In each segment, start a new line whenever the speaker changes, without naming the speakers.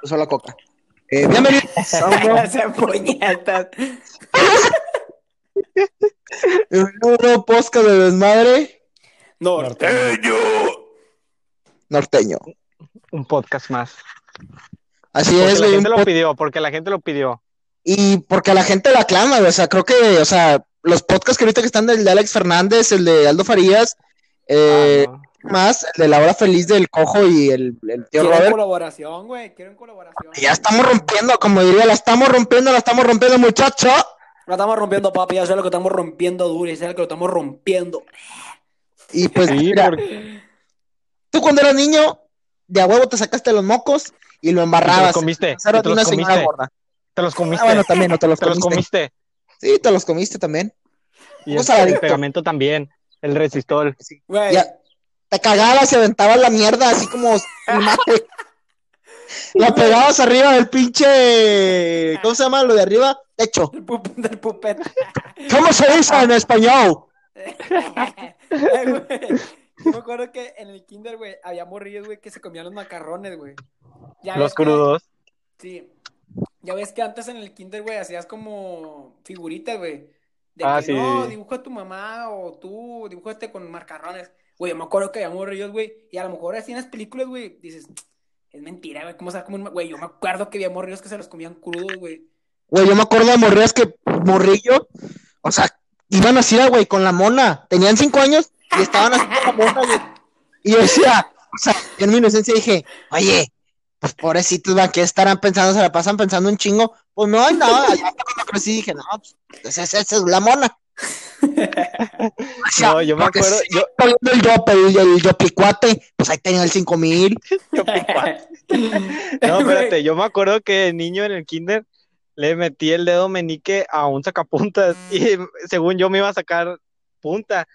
Puso la coca. Eh, bienvenidos a un nuevo-
Se puñetas.
un nuevo podcast de desmadre
Norteño.
norteño.
Un podcast más.
Así
Porque
es,
la gente lo pidió, porque la gente lo pidió.
Y porque la gente la aclama. O sea, creo que, o sea, los podcasts que ahorita que están del de Alex Fernández, el de Aldo Farías, eh,
Ah, no.
Más el de la hora feliz del cojo y el, el tío
Quieren
Robert.
colaboración, güey. Quieren colaboración.
Ya estamos rompiendo, como diría, la estamos rompiendo, la estamos rompiendo, muchacho.
La estamos rompiendo, papi. Ya sé lo que estamos rompiendo duro. Ya sé lo que lo estamos rompiendo.
Y pues,
Sí,
mira,
porque
tú cuando eras niño, de a huevo te sacaste los mocos y lo embarrabas.
te los comiste, te los
una señora
comiste.
gorda.
te los comiste.
Ah, bueno, también, no te los
te los
comiste.
comiste.
Sí, te los comiste también.
Y
Un
el, pegamento también. El resistol.
Güey.
Ya, te cagabas y aventabas la mierda así como mate. La pegabas arriba del pinche. ¿Cómo se llama lo de arriba? Techo.
Del pupet.
¿Cómo se dice en español?
Yo me acuerdo que en el kinder, güey, había morrillos, güey, que se comían los macarrones, güey.
Los
que-
crudos.
Sí. Ya ves que antes en el kinder, güey, hacías como figuritas, güey. De
Ah,
que
sí.
no, dibuja a tu mamá o tú, dibújate con marcarrones. Güey, yo me acuerdo que había morrillos, güey, y a lo mejor así en las películas, güey, dices, es mentira, güey, ¿cómo se como un... ma-?" Güey, yo me acuerdo que había morrillos que se los comían crudos, güey.
Güey, yo me acuerdo de morrillas que morrillo, o sea, iban así, güey, con la mona. Tenían cinco años y estaban así con la mona, güey. Y yo decía, o sea, en mi inocencia dije, oye, pues pobrecitos, ¿va? ¿qué estarán pensando? ¿Se la pasan pensando un chingo? Pues no, no, ya cuando crecí dije, no, pues esa es la mona. O sea,
No, yo me acuerdo, yo,
poniendo el yope, el, el yopicuate, pues ahí tenía el cinco mil.
no, espérate, yo me acuerdo que de niño en el kinder le metí el dedo meñique a un sacapuntas y según yo me iba a sacar punta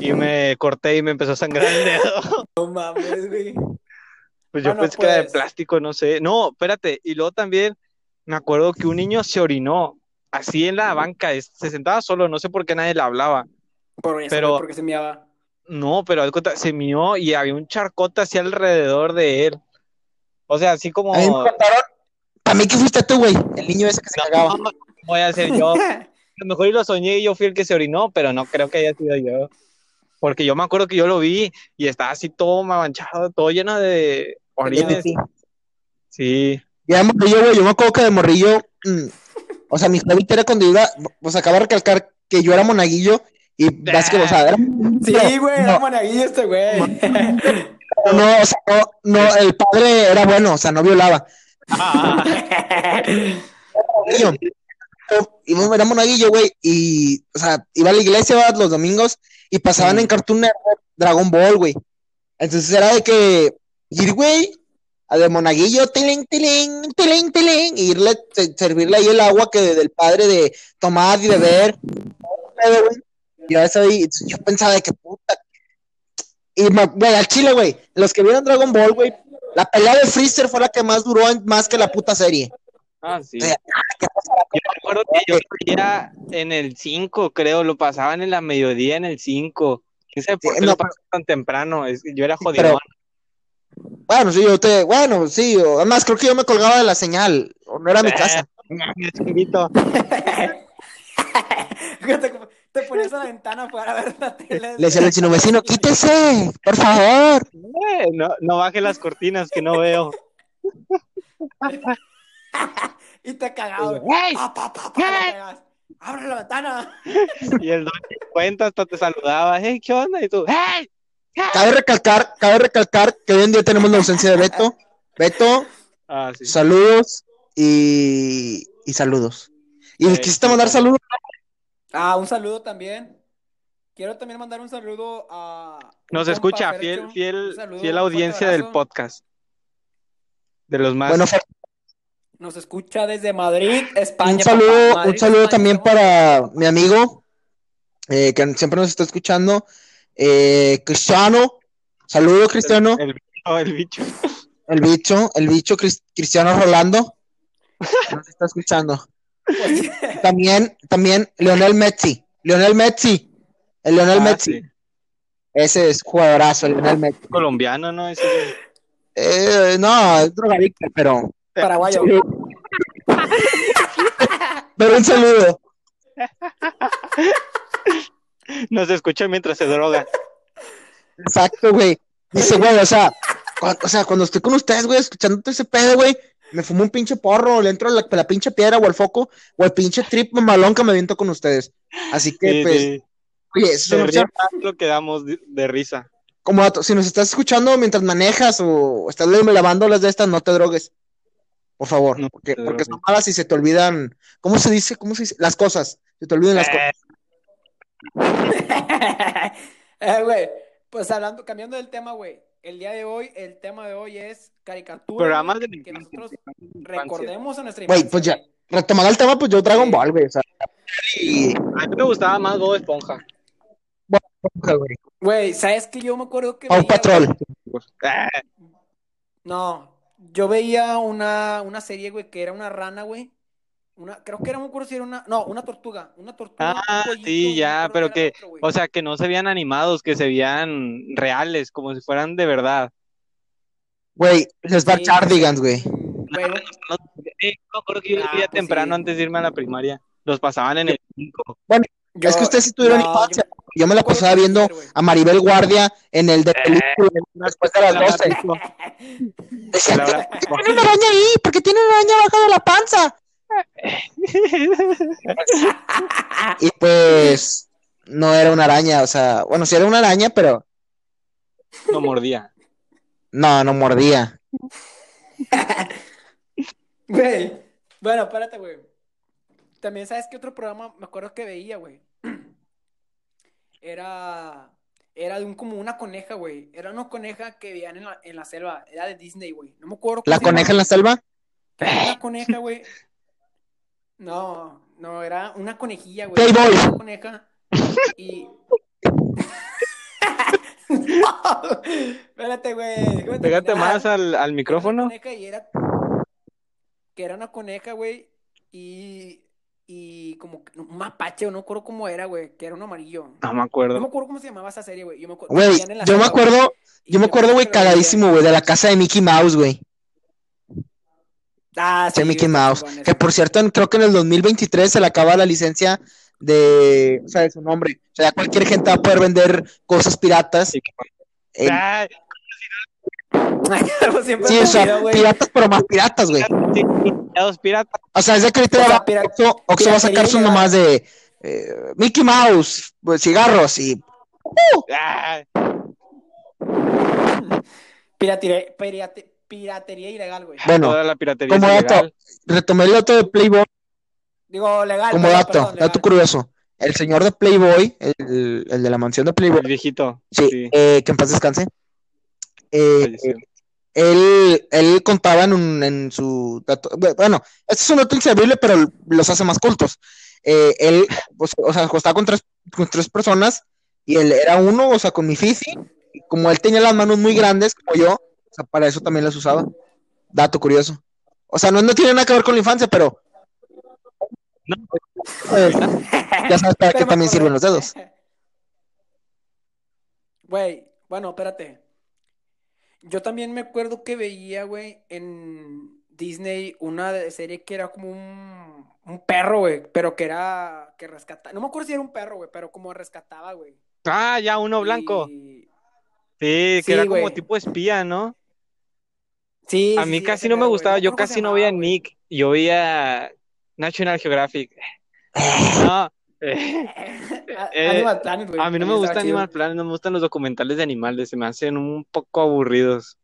y me corté y me empezó a sangrar el dedo.
No mames, güey.
Pues yo
Bueno,
pensé que era de
pues.
plástico, no sé. No, espérate, y luego también me acuerdo que un niño se orinó así en la banca, se sentaba solo, no sé por qué nadie le hablaba.
Por eso,
Pero-
porque se meaba.
No, pero se mió y había un charcote así alrededor de él. O sea, así como
A mí me contaron, para mí que fuiste tú, güey, el niño ese que se cagaba.
No, voy a ser yo. A lo mejor y lo soñé y yo fui el que se orinó, pero no creo que haya sido yo. Porque yo me acuerdo que yo lo vi y estaba así todo manchado, todo lleno de orines. Sí.
Ya de morrillo, güey, yo me acuerdo que de morrillo, mm, o sea, mi favorito era cuando iba, o sea, acaba de recalcar que yo era monaguillo y vas que, o sea, era,
Sí, güey, era monaguillo este güey.
no, o sea, no, no, el padre era bueno, o sea, no violaba. Monaguillo. Iba- Era monaguillo, güey, y, o sea, iba a la iglesia ¿verdad? los domingos y pasaban en Cartoon Network Dragon Ball, güey. Entonces era de que ir, güey, a de monaguillo, tiling, tiling, tiling, tiling, y irle, se- servirle ahí el agua que del padre de tomar y beber. Yo, eso yo pensaba de que puta. Y, güey, al chile, güey, los que vieron Dragon Ball, güey, la pelea de Freezer fue la que más duró más que la puta serie.
Ah, sí.
O sea, ¿qué
Yo me acuerdo que yo veía en el 5, creo, lo pasaban en la mediodía en el 5. ¿Quién sabe por
Sí,
qué
no,
lo pasaban tan temprano? Yo era jodido.
pero- Bueno, sí, yo te, bueno, sí, además creo que yo me colgaba de la señal, o no era mi casa.
Chiquito.
te, te ponías a la ventana afuera a ver la tele.
Le decía al vecino, vecino, quítese, por favor.
Eh, no, no baje las cortinas que no veo.
Y te cagaba. Pa, pa, pa, pa, te cagabas. Abre la ventana.
Y el don cuenta hasta te saludaba. Hey, ¿qué onda? Y tú, ¡Hey!
Cabe recalcar, cabe recalcar que hoy en día tenemos la ausencia de Beto. Beto,
Ah, sí.
saludos y, y saludos. Y
Eh,
quisiste mandar saludos.
Ah, un saludo también. Quiero también mandar un saludo a.
Nos escucha, fiel, fiel,
saludo,
fiel audiencia del podcast. De los más.
Bueno,
Nos escucha desde Madrid, España.
un saludo,
Madrid,
un saludo
España,
también para mi amigo eh, que siempre nos está escuchando, eh, Cristiano. Saludo, Cristiano.
el, bicho, el bicho.
El bicho, el bicho Cris- Cristiano Rolando. Nos está escuchando. También, también Leonel Messi. Leonel Messi. El Leonel
Ah,
Messi.
sí.
Ese es jugadorazo, el Leonel Messi.
Colombiano, ¿no? Ese.
Eh, no, es drogadicta, pero.
Paraguayo.
Pero un saludo.
Nos escucha mientras se droga.
Exacto, güey. Dice, güey, o sea, cu- o sea, cuando estoy con ustedes, güey, escuchando todo ese pedo, güey, me fumo un pinche porro, le entro a la, la pinche piedra o al foco, o el pinche trip mamalón que me viento con ustedes. Así que,
Sí,
pues,
sí.
oye, eso es
lo que damos de, risa.
Como dato, si nos estás escuchando mientras manejas o estás lavando las de estas, no te drogues. Por favor,
No
porque, porque son malas y se te olvidan, ¿cómo se dice? ¿Cómo se dice? Las cosas, se te olvidan las cosas.
Eh,
güey, pues hablando, cambiando del tema, güey. El día de hoy, el tema de hoy es caricatura.
Programas
güey,
de
que nosotros recordemos a nuestra
Güey,
infancia.
pues ya,
güey.
retomando el tema, pues yo Dragon. Ball, güey, o sea, y...
A mí me gustaba más Bob Esponja.
güey.
Güey, ¿sabes qué? Yo me acuerdo que veía,
Patrol.
güey,
Eh,
No, yo veía una, una serie, güey, que era una rana, güey. Una, creo que era, no acuerdo si era una, no, una tortuga, una tortuga, un
Ah,
pollito,
sí,
no
ya, pero que,
otro,
o sea, que no se veían animados, que se veían reales, como si fueran de verdad.
Güey, va
Sí,
Chardigans, güey.
mm, güey, un-
Eh, me acuerdo que yo los
Ah, pues
temprano
sí.
antes de irme a la primaria. Los pasaban en el 5.
yo-
es que ustedes sí tuvieron
no,
infancia.
yo-
Yo me la pasaba viendo a Maribel Guardia en el de película después de las 12. Decía,
La verdad,
tiene una araña ahí, porque tiene una araña abajo de la panza. Y pues no era una araña, o sea, bueno, sí era una araña, pero
no mordía.
no, no mordía.
Güey, bueno, espérate, güey. También, ¿sabes qué otro programa me acuerdo que veía, güey? Era, era de un, como una coneja, güey. Era una coneja que veían en la, en la selva. Era de Disney, güey. No me acuerdo cómo
La coneja en la selva.
Era una coneja, güey. No, no, era una conejilla, güey.
Playboy.
Una coneja. Y. No, espérate, güey.
Pégate más al, al
Era una
micrófono.
coneja y era. Que era una coneja, güey. Y. Y como que- un mapache, o no me acuerdo cómo era, güey. Que era un amarillo.
No me
No me
acuerdo.
acuerdo cómo se llamaba esa serie, güey. Yo me acuerdo.
Güey, yo me acuerdo, yo me acuerdo, güey, cagadísimo, güey, de la casa de Mickey Mouse, güey.
Ah,
de
sí,
Mickey Mouse. Que por cierto, en- creo que en el 2023 se le acaba la licencia de, o sea, de su nombre. O sea, ya cualquier gente va a poder vender cosas piratas.
Sí,
siempre
sí, o sea, piratas, pero más piratas, güey.
sí, los piratas.
O sea, es de que ahorita
O sea,
va- Oxxo, Oxxo va a sacar
ya-
nomás de eh, Mickey Mouse, pues, cigarros y
Ay,
Piratería, pirate- piratería ilegal, güey.
bueno,
toda la piratería
como dato,
ilegal.
retomé el dato de Playboy
Digo, legal.
como
perdón,
dato,
perdón, legal.
dato curioso. El señor de Playboy, el, el de la mansión de
El
Playboy,
viejito.
sí,
Sí,
eh, que en paz descanse. Eh, él, él contaba en, un- en su dato, bueno, este es un dato inservible, pero los hace más cultos. Eh, él, pues, o sea, acostaba con tres, con tres personas y él era uno, o sea, con mi fifi, como él tenía las manos muy grandes, como yo, sea, para eso también las usaba. Dato curioso. O sea, no, no tiene nada que ver con la infancia, pero
No,
ya sabes para qué también sirven los dedos.
Güey, bueno, espérate. Yo también me acuerdo que veía, güey, en Disney una serie que era como un, un perro, güey, pero que era, que rescataba, no me acuerdo si era un perro, güey, pero como rescataba, güey.
Ah, ya, uno blanco.
Y-
Sí, que
Sí,
era como tipo espía, ¿no?
Sí,
A mí
sí,
casi no me gustaba, yo casi no veía. Nick, yo veía National Geographic. No, eh,
A-
Eh,
Animal Planet, güey.
a mí no me gusta. Animal Planet, no me gustan los documentales de animales, se me hacen un poco aburridos.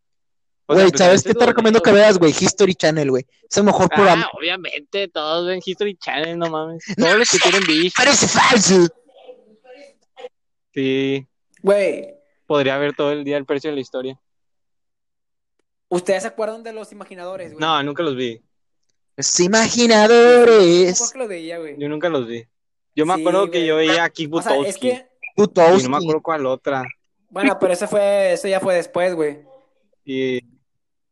O
Güey,
pues,
¿sabes qué te recomiendo que veas, güey? History Channel, güey. Es el mejor programa.
Ah, obviamente, todos ven History Channel, no mames. Todos los que tienen Bish,
Parece falso.
sí,
Güey,
podría ver todo el día el precio de la historia.
¿Ustedes se acuerdan de los imaginadores, güey?
No, nunca los vi,
Los
Yo
imaginadores.
creo que lo veía, güey.
yo nunca los vi. Yo me
Sí,
acuerdo que yo veía a Kick
O sea, es
Butowski,
que,
y no
Butowski.
me acuerdo cuál otra.
bueno, pero ese fue, eso ya fue después, güey.
Y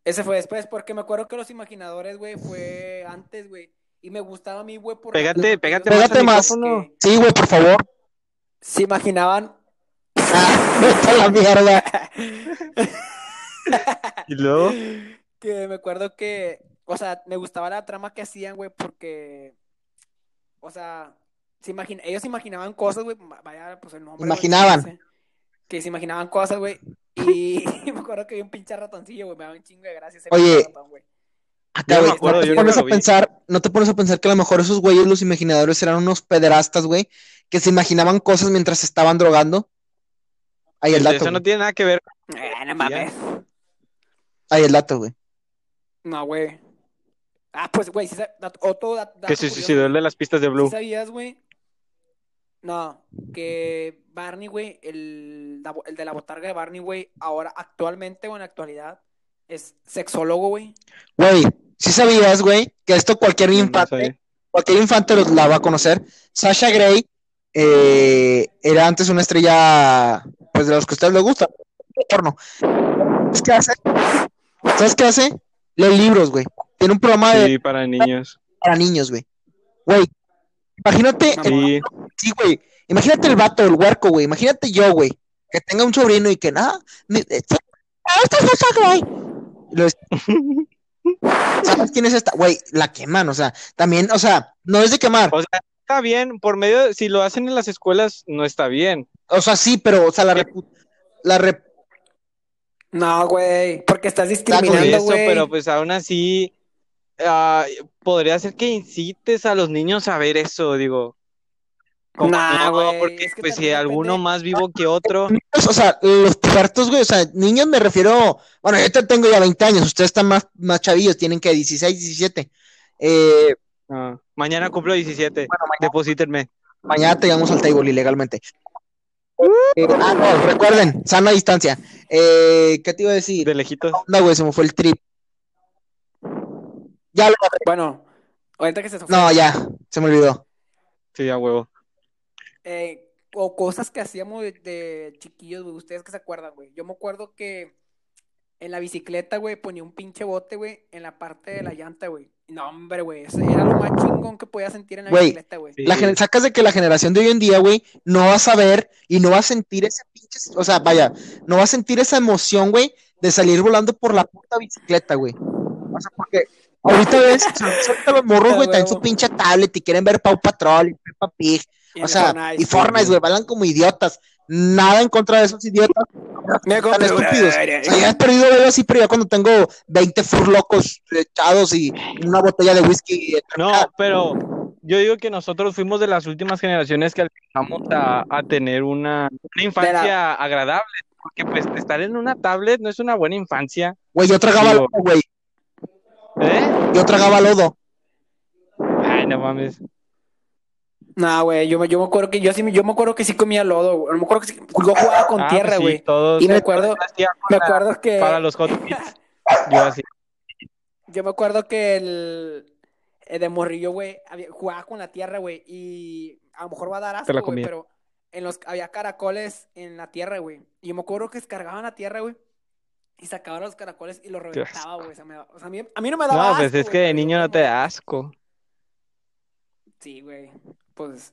Ese fue después, porque me acuerdo que los imaginadores, güey, fue antes, güey. Y me gustaba a mí, güey, por
Pégate, pégate
ellos
más
que
Sí, güey, por favor.
Se imaginaban.
Ah, la mierda.
Y luego,
Que me acuerdo que, o sea, me gustaba la trama que hacían, güey, porque, o sea, se imagina, ellos imaginaban cosas, güey, vaya, pues el nombre.
Imaginaban.
que se imaginaban cosas, güey, y me acuerdo que vi un pinche ratoncillo, güey, me daba un chingo de gracia ese
Oye,
ratón.
Acá, güey, no te pones a pensar, no te pones a pensar que a lo mejor esos güeyes, los imaginadores, eran unos pederastas, güey, que se imaginaban cosas mientras se estaban drogando. Ahí el dato,
eso no tiene nada que ver.
Eh, no mames.
Ahí el dato, güey.
No, güey. Ah, pues, güey, sí, sa- dat- otro dat- dato
Que se suicidó el de las pistas de
¿Sí
Blue.
sabías, güey? No, que Barney, güey, el, el de la botarga de Barney, güey, ahora actualmente o en la actualidad es sexólogo, güey.
Güey, sí sabías, güey, que esto cualquier
No, no
infante, cualquier infante lo- la va a conocer. Sasha Grey eh, era antes una estrella, pues de los que a ustedes les gusta, porno. ¿Sabes qué hace? ¿Sabes qué hace? Lee libros, güey. Tiene un programa de,
Sí, para niños.
para niños, güey. Güey, imagínate,
Sí,
sí, güey, imagínate el vato, el huerco, güey. Imagínate yo, güey, que tenga un sobrino y que nada, ni- eh, ah, esta es Sasha Grey. Y lo- ¿Sabes quién es esta? Güey, la queman, o sea, también, o sea, no es de quemar.
o sea, está bien, por medio, de- si lo hacen en las escuelas, no está bien.
O sea, sí, pero, o sea, la repu- la rep-
No, güey, porque estás discriminando,
eso,
güey.
pero pues aún así, ah, podría ser que incites a los niños a ver eso, digo. Como
Nah,
no,
güey,
porque
es que
pues si alguno más vivo que otro,
o sea, los pubertos, güey, o sea, niños me refiero, bueno, yo te tengo ya 20 años, ustedes están más, más chavillos, tienen que 16, 17. Eh,
ah, mañana cumplo 17,
bueno, mañana,
deposítenme.
mañana te llevamos al table ilegalmente. Eh, ah, no, recuerden, sana distancia. Eh, ¿qué te iba a decir?
De lejitos.
onda, güey, se me fue el trip. Ya lo
Bueno, ahorita que se
No, ya, se me olvidó.
Sí, a huevo.
eh, o cosas que hacíamos de, de chiquillos, güey. Ustedes que se acuerdan, güey. Yo me acuerdo que en la bicicleta, güey, ponía un pinche bote, güey, en la parte de la llanta, güey. No, hombre, güey. Eso era lo más chingón que podía sentir en la
Güey,
bicicleta, güey.
Sí.
La sacas de que la generación de hoy en día, güey, no va a saber y no va a sentir ese pinche, o sea, vaya, no va a sentir esa emoción, güey, de salir volando por la puta bicicleta, güey. O sea, porque ahorita ves, ahorita los morros, güey, están en su pinche tablet y quieren ver Pau Patrol y Peppa Pig,
Y
o sea,
Fortnite,
y Fortnite, güey, bailan como idiotas. Nada en contra de esos idiotas
Me
tan estúpidos. O sea, ya he perdido ver así, pero ya cuando tengo 20 furlocos echados y una botella de whisky.
No, pero yo digo que nosotros fuimos de las últimas generaciones que alcanzamos a, a tener una, una infancia agradable, porque pues estar en una tablet no es una buena infancia,
Güey, yo tragaba lodo, güey.
¿eh?
Yo tragaba lodo.
Ay, no mames.
No, güey, yo, me- yo me acuerdo que yo sí, yo me acuerdo que sí comía lodo, güey. Me acuerdo que sí, yo jugaba con
Ah,
tierra,
pues sí,
güey.
todos
Y me acuerdo, me acuerdo que
para los hot. Yo así.
yo me acuerdo que el, el de morrillo, güey, jugaba con la tierra, güey, y a lo mejor va a dar asco, güey, pero en los había caracoles en la tierra, güey. Y yo me acuerdo que descargaban la tierra, güey, y sacaban los caracoles y los reventaba, güey. O sea, me o sea, a, mí, a mí no me daba
No, pues
asco,
es
güey,
que de niño no te da asco.
Sí, güey. Pues,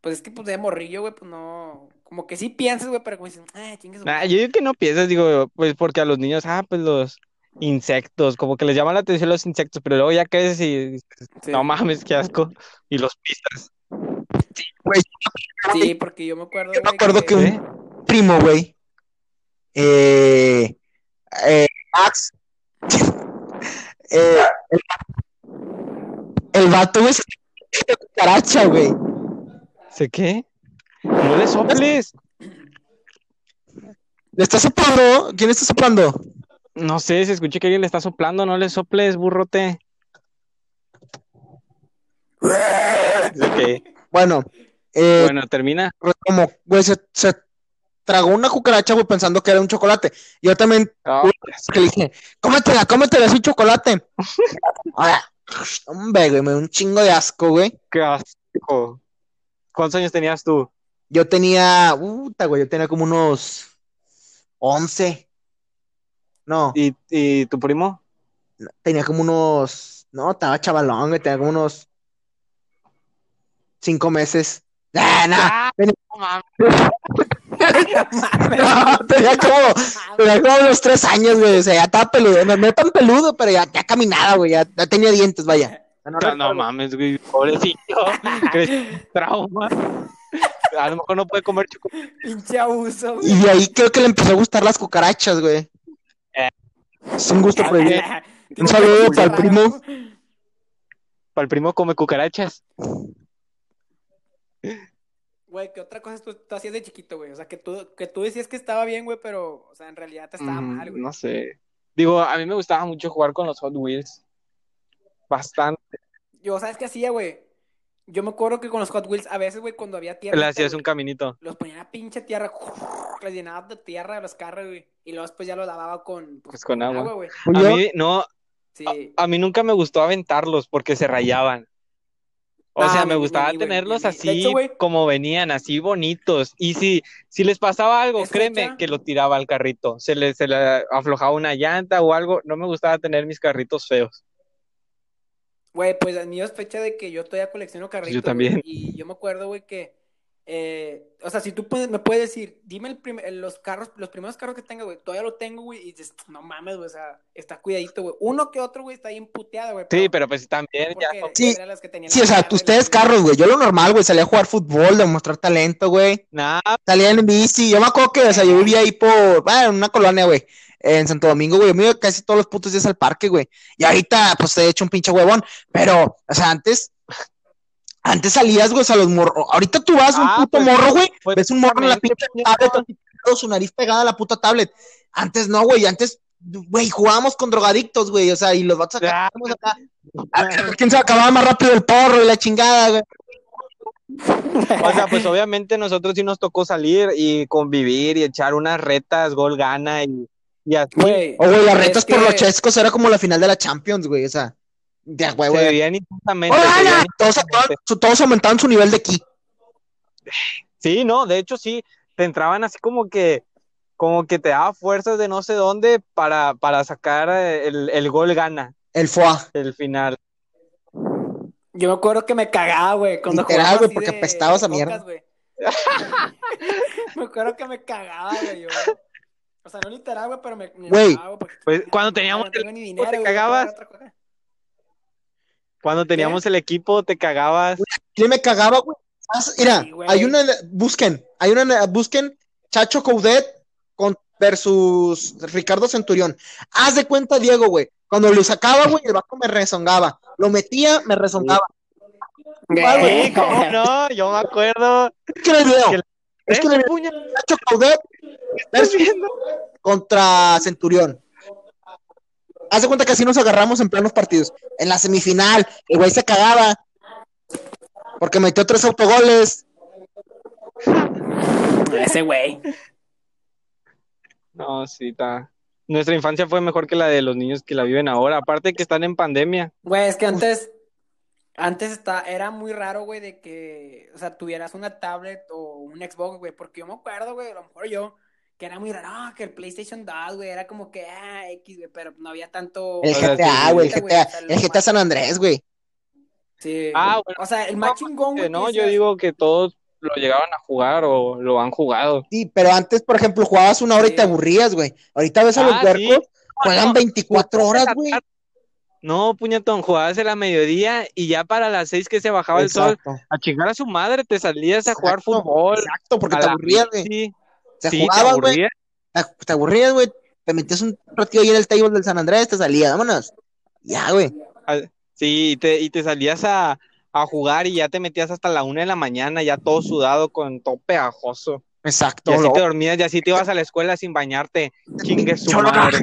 pues es que pues de morrillo, güey, pues no. Como que sí piensas, güey, pero como dices, ah, chingue su
Nah,
madre".
yo digo que no piensas, digo, pues porque a los niños, ah, pues los insectos, como que les llaman la atención los insectos, pero luego ya creces y dices,
Sí.
no mames, qué asco. Y los pisas.
Güey,
Sí, porque yo me acuerdo,
Yo me acuerdo que un-
¿eh?
primo, güey. Eh, eh, Max. Eh, el, el vato, güey, se de cucaracha, güey.
¿Sé qué? No le soples.
¿Le está soplando? ¿Quién está soplando?
No sé, se escucha que alguien le está soplando, no le soples, burrote.
Bueno, eh,
Bueno, termina.
como, güey, se, se tragó una cucaracha, güey, pensando que era un chocolate. Yo también,
Ah,
que le dije, cómetela, cómetela, es un chocolate. Ahora, hombre, güey, me dio un chingo de asco, güey.
qué asco. ¿Cuántos años tenías tú?
Yo tenía, puta, güey, yo tenía como unos 11. No,
¿Y, y tu primo?
tenía como unos, no, estaba chavalón, güey, tenía como unos 5 meses. Ah, no,
Ah,
Ven.
no mames.
No, tenía como, tenía como unos tres años, güey. O sea, ya estaba peludo. No, no tan peludo, pero ya, ya caminaba, güey. Ya, ya tenía dientes, vaya. No,
No, mames, güey, pobrecito. Trauma. A lo mejor no puede comer chocolate.
Pinche abuso, güey.
Y de ahí creo que le empezó a gustar las cucarachas, güey.
Eh.
Es un gusto prohibido. Un saludo para el primo.
Para el primo come cucarachas.
Güey, ¿qué otra cosa tú, tú hacías de chiquito, güey? O sea, que tú, que tú decías que estaba bien, güey, pero, o sea, en realidad te estaba
Mm,
mal, güey.
no sé. Digo, a mí me gustaba mucho jugar con los Hot Wheels. Bastante.
Yo, ¿sabes qué hacía, güey? Yo me acuerdo que con los Hot Wheels, a veces, güey, cuando había tierra,
Le hacías un caminito.
los ponía la pinche tierra, les llenaba de tierra de los carros, güey. Y luego después ya los lavaba con,
Pues con agua.
güey.
A
Yo-
mí, no,
Sí.
a mí nunca me gustó aventarlos porque se rayaban. O sea, me gustaba tenerlos así
hecho,
como venían, así bonitos. Y si, si les pasaba algo, créeme
fecha.
que lo tiraba al carrito. Se le, se le aflojaba una llanta o algo. No me gustaba tener mis carritos feos.
Güey, pues a mí es fecha de que yo todavía colecciono carritos.
Yo también.
Y yo me acuerdo, güey, que. Eh, o sea, si tú puedes- me puedes decir, dime el prim- los carros, los primeros carros que tenga, güey, todavía lo tengo, güey, y dices, no mames, güey, o sea, está cuidadito, güey. Uno que otro, güey, está bien puteado, güey.
Sí, pero pues también ya.
Sí,
que tenían
Sí, o sea,
chingada.
carros, güey. Yo lo normal, güey. Salía a jugar fútbol, demostrar talento, güey.
Nah,
Salía en bici. Yo me acuerdo que, o sea, yo vivía ahí por, bueno, en una colonia, güey. En Santo Domingo, güey. Yo me iba casi todos los putos días al parque, güey. Y ahorita, pues, he hecho un pinche huevón. Pero, o sea, antes, antes salías, güey, sea, los morros. Ahorita tú vas, un
Ah,
puto
pues,
morro, güey.
pues,
Ves un morro en la pinche tablet, así pegado, su nariz pegada a la puta tablet. Antes no, güey. Antes, güey, jugábamos con drogadictos, güey. O sea, y los vatos acá.
Ah.
acá. A ver, ¿Quién se acababa más rápido el porro y la chingada, güey?
O sea, pues obviamente nosotros sí nos tocó salir y convivir y echar unas retas, gol gana y, y así.
Güey,
O, güey, las retas
que-
por los chescos era como la final de la Champions, güey. O sea, de a huevo.
se vivían
Todos, todos, todos aumentaban su nivel de ki.
Sí, no, de hecho sí, te entraban así como que, como que te daba fuerzas de no sé dónde para, para sacar eh, el, el gol gana,
El foie.
el final.
Yo me acuerdo que me cagaba, güey, cuando
Literal,
jugaba
güey, porque
de-
apestabas a mierda.
me acuerdo que me cagaba, güey, yo. O sea, no literal, güey, pero me, me
Güey,
cagaba, güey, porque,
pues, cuando
no,
teníamos
no tengo
el
dinero,
te cagabas.
pagar otra cosa.
Cuando teníamos el equipo te cagabas.
¿Quién me cagaba, güey? Mira,
Sí, güey.
hay una, busquen, hay una, busquen Chacho Coudet con, versus Ricardo Centurión. Haz de cuenta, Diego, güey. Cuando lo sacaba, güey, el vato me rezongaba. Lo metía, me rezongaba.
¿cómo no? Yo me acuerdo.
Es que el video,
Que-
es que el video,
Puña,
Chacho Coudet
¿estás viendo?
contra Centurión. Haz de cuenta que así nos agarramos en plenos partidos. En la semifinal, el güey se cagaba. Porque metió tres autogoles.
Ese güey.
No, sí, está. Nuestra infancia fue mejor que la de los niños que la viven ahora. Aparte que están en pandemia.
Güey, es que antes, antes está, era muy raro, güey, de que, o sea, tuvieras una tablet o un Xbox, güey, porque yo me acuerdo, güey, a lo mejor yo, que era muy raro, ah, que el PlayStation 2, güey, era como que, ah, X, güey, pero no había tanto...
El GTA,
sí,
güey, el
sí,
GTA, el San Andrés, güey.
Sí.
Ah, bueno.
O sea, el más chingón, güey,
No, yo digo que todos lo llegaban a jugar o lo han jugado.
Sí, pero antes, por ejemplo, jugabas una hora y
Sí.
te aburrías, güey. Ahorita ves a los
Ah,
huercos,
sí.
juegan 24 horas, güey.
No, puñetón, jugabas a la mediodía y ya para las seis que se bajaba el sol, a chingar a su madre, te salías a jugar fútbol.
exacto, porque te aburrías, güey.
bici.
Se
Sí,
jugaba, güey.
aburrías.
Te aburrías, güey. Te metías un ratito ahí en el table del San Andrés, te salía, vámonos. Ya, güey.
Sí, y te, y te salías a, a jugar y ya te metías hasta la una de la mañana, ya todo sudado, con todo pegajoso.
Exacto.
Y así
lo-
te dormías y así te ibas a la escuela sin bañarte. Chingue su madre.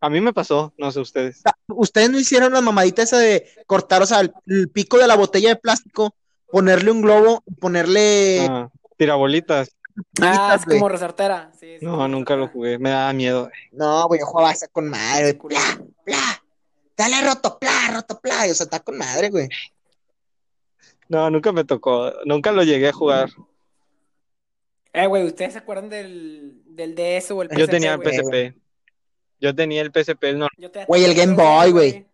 A mí me pasó, no sé ustedes.
Ustedes no hicieron la mamadita esa de cortar, o sea, el, el pico de la botella de plástico, ponerle un globo, y ponerle.
Ah, tirabolitas.
Ah, es como resortera. Sí, sí,
No, nunca lo jugué. Me daba miedo.
No, güey, yo jugaba esa con madre, güey. Pla, pla. Dale roto, pla, roto, pla. O sea, está con madre, güey.
No, nunca me tocó. Nunca lo llegué a jugar.
Eh, güey, ¿ustedes se acuerdan del, del DS o el PSP,
Yo tenía el? PSP. Yo tenía el PSP. el normal.
Güey, el Game Boy, güey.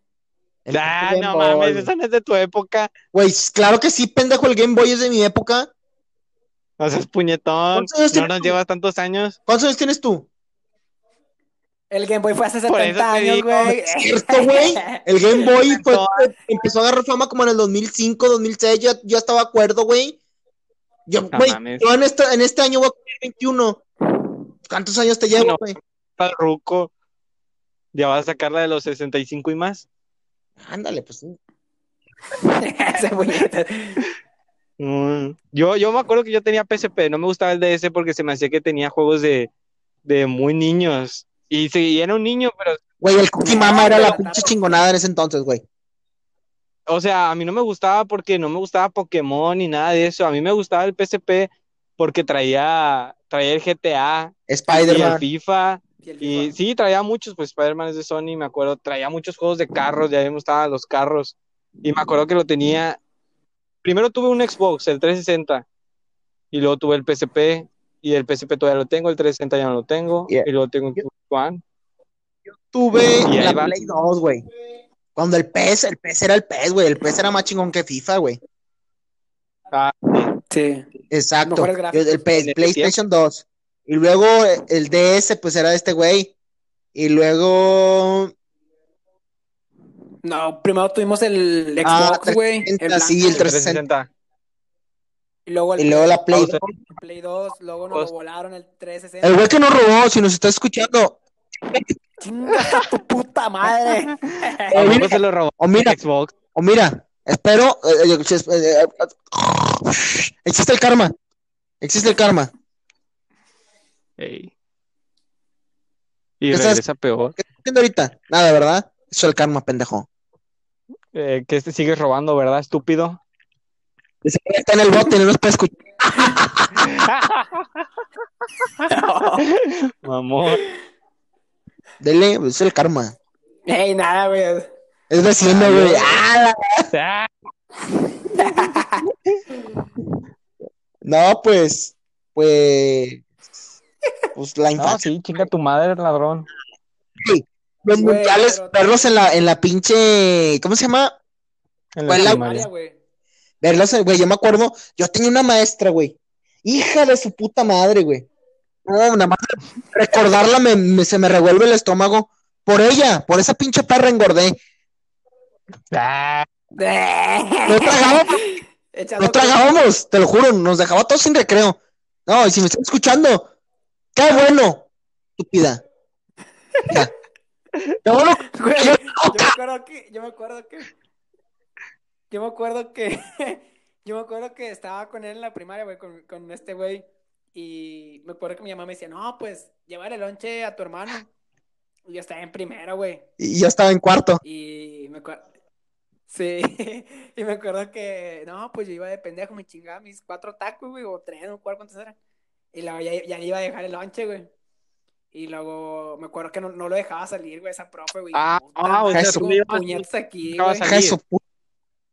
El
Ah,
Game
no
Boy,
mames, esa no es de tu época.
Güey, claro que sí, pendejo, el Game Boy es de mi época.
No seas puñetón.
¿Cuántos años
No
tienes
nos
tú?
llevas tantos años.
¿Cuántos años tienes tú?
El Game Boy fue hace
Por eso
70
te
años, güey.
Es cierto, güey. El Game Boy fue,
No.
empezó a agarrar fama como en el 2005, 2006. Yo, yo estaba de acuerdo, güey. Yo,
No
güey,
mames.
yo en este, en este año voy a cumplir 21. ¿Cuántos años te llevo,
No.
güey?
Ruco. Ya vas a sacar la de los 65 y más.
Ándale, pues.
Mm, Yo, yo me acuerdo que yo tenía PSP, no me gustaba el DS porque se me hacía que tenía juegos de, de muy niños. Y sí, y era un niño, pero,
Güey, el Cookie Mama era la pinche chingonada en ese entonces, güey.
o sea, a mí no me gustaba porque no me gustaba Pokémon ni nada de eso. A mí me gustaba el PSP porque traía, traía el GTA y el
Spider-Man.
FIFA.
Y el
sí, traía muchos, pues Spider-Man es de Sony, me acuerdo, traía muchos juegos de carros, ya me gustaban los carros. Y me acuerdo que lo tenía. Primero tuve un Xbox, el 360, y luego tuve el PSP, y el PSP todavía lo tengo, el 360 ya no lo tengo,
Yeah.
y luego tengo un Xbox One.
Tuve
Y ahí
la
va.
Play 2, güey. Cuando el PES, el PES era el PES, güey. El PES era más chingón que FIFA, güey.
Ah,
Sí.
Exacto. El PES,
En ese
PlayStation 2. Y luego eh, el DS, pues era de este güey. Y luego.
No, primero tuvimos el
Ah,
Xbox, güey.
360,
el
sí,
blanco,
el
360.
Y luego el
Y luego la Play
O sea,
2.
el Play 2, luego nos volaron el 360.
El güey que nos robó, si nos está escuchando.
Chinga a tu puta madre.
¿A
mira.
se lo robó
O mira,
Xbox?
o mira, espero. eh, eh, eh, eh, existe el karma. Existe el karma.
Ey. Y
¿Qué estás-
regresa peor.
¿Qué estás haciendo ahorita? Nada, ¿verdad? Eso es el karma, pendejo.
Eh, que este sigues robando, ¿verdad, estúpido?
Dice que Está en el bote, no nos puede escuchar.
Mamón.
Dele, es el karma.
Ey, nada, güey.
Es vecino, güey. Ah, No, pues. Pues. Pues la
No,
infancia.
sí, chinga tu madre, ladrón.
Los
Güey,
mundiales,
pero-
verlos en la, en la pinche. ¿Cómo se llama?
En la
la-
primaria.
güey.
Verlos, en- güey. Yo me acuerdo. Yo tenía una maestra, güey. Hija de su puta madre, güey. No, nada más recordarla me, me- se me revuelve el estómago. Por ella, por esa pinche perra engordé.
Ah,
No tragábamos, no tragábamos, te lo juro, nos dejaba todos sin recreo. No, y si me están escuchando, qué bueno, estúpida. Ya. Qué bueno,
Güey, yo me acuerdo que, yo me acuerdo que, yo me acuerdo que, yo me acuerdo que estaba con él en la primaria, güey, con, con este güey, y me acuerdo que mi mamá me decía, no, pues, llevar el lonche a tu hermano, y yo estaba en primero, güey,
Y yo estaba en cuarto.
y me acuerdo, sí, y me acuerdo que, no, pues yo iba de pendejo, me chingaba mis cuatro tacos, güey, o tres, no cuál cuántos eran, y luego ya, ya le iba a dejar el lonche, güey. Y luego me acuerdo que no, no lo dejaba salir, güey, esa profe, güey.
Ah,
Puta
ah, o
sea,
ibas-
puñetas aquí,
dejaba
güey.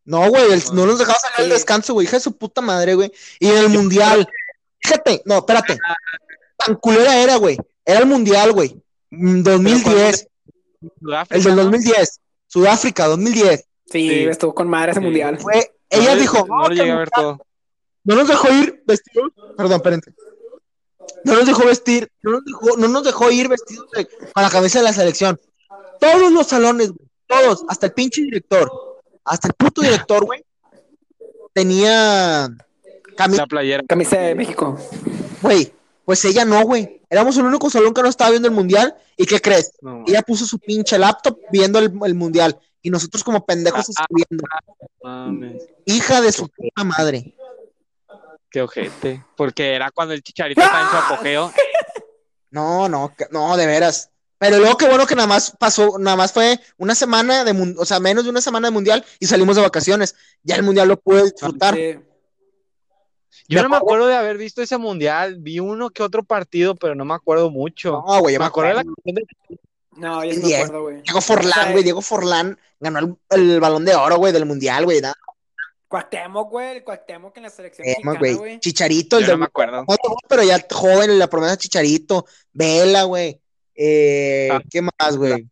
No, güey, el- no nos dejaba salir al
Sí.
descanso, güey. Hija de su puta madre, güey. Y en el mundial. Fíjate, no, espérate. Tan culera era, güey. Era el mundial, güey. Mm, 2010.
Sudáfrica,
El del
¿no?
2010. Sudáfrica, 2010.
Sí,
Sí.
estuvo con madre ese
Sí.
mundial.
No
ella dijo,
No lo llegué a ver todo.
no nos dejó ir vestidos. Perdón, espérense. No nos dejó vestir, no nos dejó, no nos dejó ir vestidos de- con la cabeza de la selección. Todos los salones, güey, todos, hasta el pinche director, hasta el puto director, güey, tenía camisa,
La playera.
Camisa de México.
güey. Pues ella no, güey. Éramos el único salón que no estaba viendo el mundial. ¿Y qué crees?
No,
Ella puso su pinche laptop viendo el, el mundial. Y nosotros como pendejos
Ah,
escribiendo.
mames,
Hija de su puta madre.
Qué ojete. Porque era cuando el chicharito estaba en su apogeo.
No, no, no, de veras. Pero luego qué bueno que nada más pasó, nada más fue una semana de, mun- o sea, menos de una semana de mundial y salimos de vacaciones. Ya el mundial lo pude disfrutar.
Sí.
Yo no me
acuerdo-
de haber visto ese mundial. Vi uno que otro partido, pero no me acuerdo mucho.
No, güey, yo
me acuerdo de la canción de-
No, yo sí me acuerdo, güey.
Diego Forlán, güey, Diego Forlán ganó el, el balón de oro, güey, del mundial, güey. nada
Cuauhtémoc, güey, el Cuauhtémoc en la selección
más,
mexicana,
güey. Chicharito, el
Yo
de
no me acuerdo.
Pero ya joven, la promesa Chicharito, Vela, güey. Eh,
Ah.
¿Qué más, güey?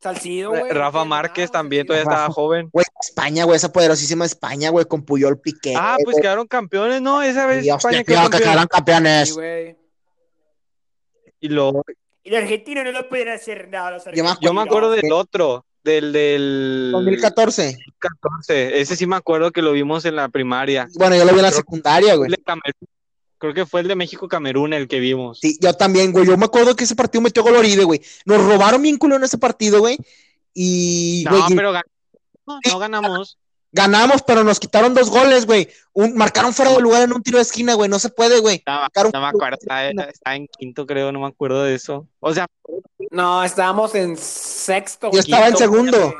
Salcido, güey.
Rafa. Márquez también todavía estaba joven.
Güey, España, güey, esa poderosísima España, güey, con Puyol Piqué.
Ah, pues quedaron campeones, ¿no? Esa vez
hostia,
España
que
quedó
que
campeón.
quedaron campeones.
Y luego,
Y los argentinos no lo pueden hacer nada. Los
Yo me
argentinos.
yo me acuerdo del otro, del del
2014.
14. Ese sí me acuerdo que lo vimos en la primaria.
Bueno, yo lo vi en la
Creo-
secundaria, güey.
Creo que fue el de México-Camerún el que vimos.
Sí, yo también, güey. Yo me acuerdo que ese partido metió gol Oribe, güey. Nos robaron bien culo en ese partido, güey. Y,
No,
güey,
pero gan- no, no ganamos.
ganamos, pero nos quitaron dos goles, güey. Un- marcaron fuera de lugar en un tiro de esquina, güey. No se puede, güey.
No, me acuerdo, estaba, estaba en quinto, creo, no me acuerdo de eso. O sea,
No, estábamos en sexto.
Yo estaba en segundo.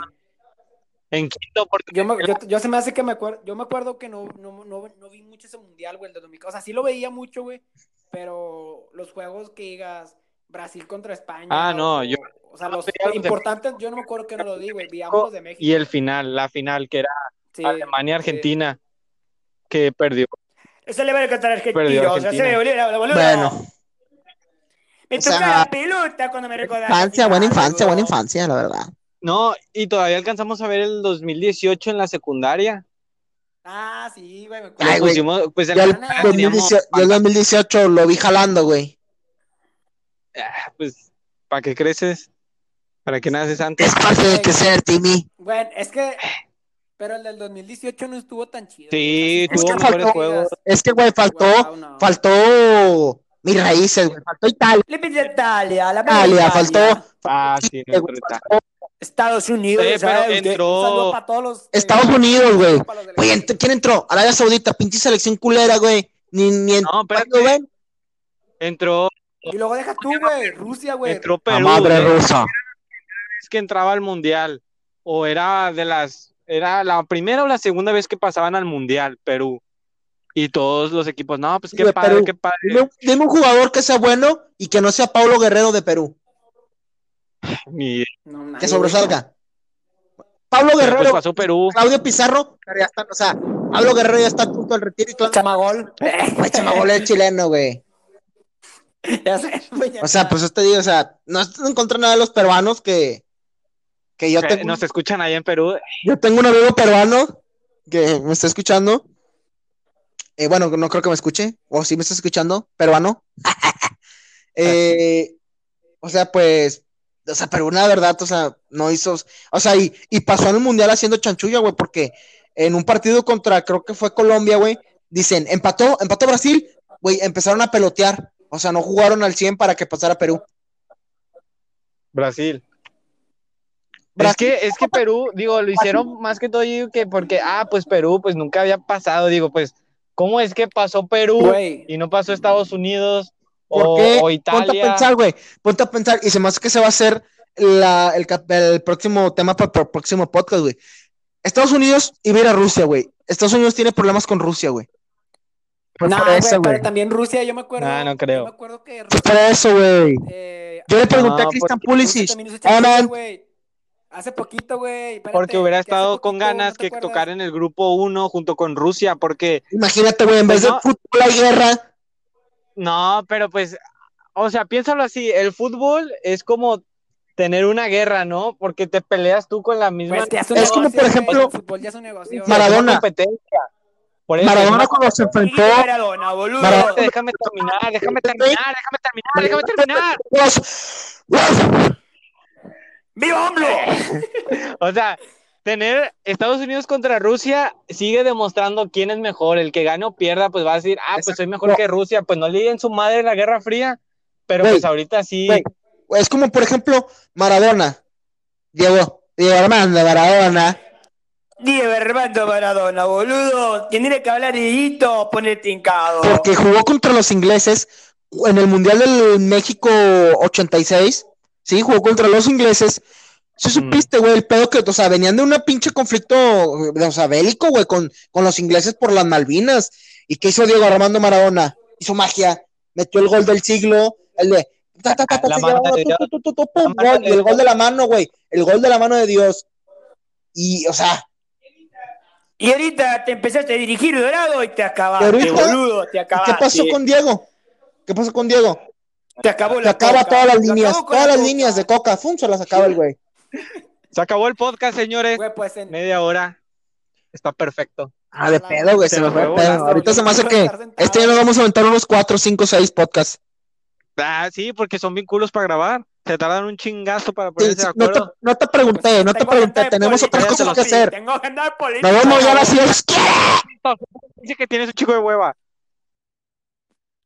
en quinto, porque
Yo, me- yo, yo se me hace que me acuerdo, yo me acuerdo que no, no, no, no vi mucho ese mundial, güey, el de 2000. O sea, sí lo veía mucho, güey, pero los juegos que digas Brasil contra España.
Ah, no, yo-
O sea, los importantes, yo no me acuerdo que no lo di, güey, veíamos los de México.
y el final, la final, que era
Sí,
Alemania-Argentina, que perdió.
Eso le va a contar a Argentina,
Perdió
o sea, se
Argentina.
me volvió la.
Bueno.
Me
O sea,
la pelota cuando me recordás.
Infancia, buena infancia, buena infancia, la verdad.
No, y todavía alcanzamos a ver el 2018 en la secundaria.
Ah, sí, güey.
Ay, güey.
pusimos, pues
Yo el,
secundaria
2018, yo el 2018 lo vi jalando, güey.
Ah, pues, ¿para qué creces? ¿Para qué naces antes?
Es parte de crecer, Timmy.
Bueno, es que. Pero el del 2018 no estuvo tan chido.
Sí,
güey.
Tuvo
sí,
mejores
que
juegos.
Es que, güey, faltó, faltó mis raíces, güey. Faltó Italia,
Le pide Italia, la
Italia,
Italia.
faltó
Ah, sí,
güey, faltó
Estados Unidos,
Oye, pero entró-
para todos los.
Estados Unidos, güey. ent- ¿quién entró? Arabia Saudita, pinche selección culera, güey. Ni, ni en
No. Entró,
Y luego deja tú, güey. Rusia, güey.
entró
La
Perú.
madre
¿eh?
rusa.
Es que entraba al mundial. O era de las. Era la primera o la segunda vez que pasaban al mundial, Perú. Y todos los equipos, no, pues qué padre,
Perú.
qué padre.
Dime, un- dime un jugador que sea bueno y que no sea Paulo Guerrero de Perú.
No,
Que sobresalga. Pablo
pues
Guerrero,
pasó Perú.
Claudio Pizarro, ya están, o sea, Pablo Guerrero ya está a punto del retiro y todo.
Chamagol.
Güey, Chamagol es chileno, güey.
ya sé, güey, ya
O sea, pues yo te digo, o sea, no estoy en contra de nada de los peruanos que, que yo tengo,
Nos escuchan ahí en Perú.
yo tengo un amigo peruano que me está escuchando. Eh, bueno, no creo que me escuche, o sí me está escuchando, peruano. Eh, o sea, pues, o sea, Perú, la verdad, o sea, no hizo, o sea, y, y pasó en el mundial haciendo chanchulla, güey, porque en un partido contra, creo que fue Colombia, güey, dicen, empató, empató Brasil, güey, empezaron a pelotear, o sea, no jugaron al 100 para que pasara Perú.
Brasil. Es que, es que Perú, digo, lo hicieron más que todo, yo digo que porque, ah, pues Perú, pues nunca había pasado, digo, pues, ¿cómo es que pasó Perú
Güey.
y no pasó Estados Unidos
¿Por
o,
qué?
o
Ponte a
Italia?
pensar, güey. Ponte a pensar. Y se me hace que se va a hacer la- el, el próximo tema para el próximo podcast, güey. Estados Unidos iba a ir a Rusia, güey. Estados Unidos tiene problemas con Rusia, güey.
No,
por
güey,
eso,
pero
güey.
también Rusia, yo me acuerdo.
Ah, no creo.
Yo me acuerdo que
Fue
Rusia.
por eso, güey.
eh,
Yo le pregunté
No,
a Christian Pulisic.
Rusia también hizo chanchulla,
Amen.
güey. Hace poquito, güey.
Porque hubiera estado con
poquito, ¿no
ganas que
acuerdas?
tocar en el grupo 1 junto con Rusia, porque
Imagínate, güey, en vez
Pues
de
no.
fútbol hay guerra.
no, pero pues, o sea, piénsalo así, el fútbol es como tener una guerra, ¿no? Porque te peleas tú con la misma
Pues, es
como, por ejemplo,
el fútbol ya es un negocio.
Maradona.
competencia. Por eso,
Maradona cuando se enfrentó.
Maradona, boludo.
Maradona-
Déjame terminar, déjame terminar, déjame terminar, déjame terminar.
¡Viva AMLO!
O sea, tener Estados Unidos contra Rusia sigue demostrando quién es mejor. El que gane o pierda, pues va a decir, ah, pues soy mejor que Rusia. Pues no le digan su madre en la Guerra Fría, pero pues ahorita sí.
Es como, por ejemplo, Maradona. Diego, Diego Armando Maradona.
Diego Armando Maradona, boludo. Tiene que hablar Dieguito, ponete hincado.
Porque jugó contra los ingleses en el Mundial del México 86. Sí, jugó contra los ingleses. Sí supiste, güey, el pedo que, o sea, venían de un pinche conflicto, o sea, bélico, güey, con, con los ingleses por las Malvinas. ¿Y qué hizo Diego Armando Maradona? Hizo magia, metió el gol del siglo, el de... ta, ta, ta, ta,
La
se
mano
llevaba,
de
tu,
Dios.
tu, tu, tu, tu, pum,
La mano
gol,
de
y el gol de la mano, güey, el gol de la mano de Dios. Y, o sea,
Y ahorita te empezaste a dirigir Dorado y te acabaste,
ahorita-
boludo. Te
¿y
acabaste.
¿qué pasó con Diego? ¿Qué pasó con Diego?
Te acabó
Se
la
acaba
coca.
todas las líneas, todas
la
las
coca.
líneas de coca, fum, se las acaba el güey.
Se acabó el podcast, señores.
Güey, pues en...
Media hora. Está perfecto.
Ah, de pedo, güey, se
Se
me fue pedo. Ahorita se me hace que este año nos vamos a aventar unos 4, 5, 6 podcasts.
Ah, sí, porque son bien culos para grabar. Se tardan un chingazo para ponerse
sí,
de
no, te,
acuerdo.
no te pregunté, no te pregunté. Tenemos otras cosas que hacer.
Tengo agenda de política.
Nos vemos ya así, Dios quiere.
Dice que tienes un chico de hueva.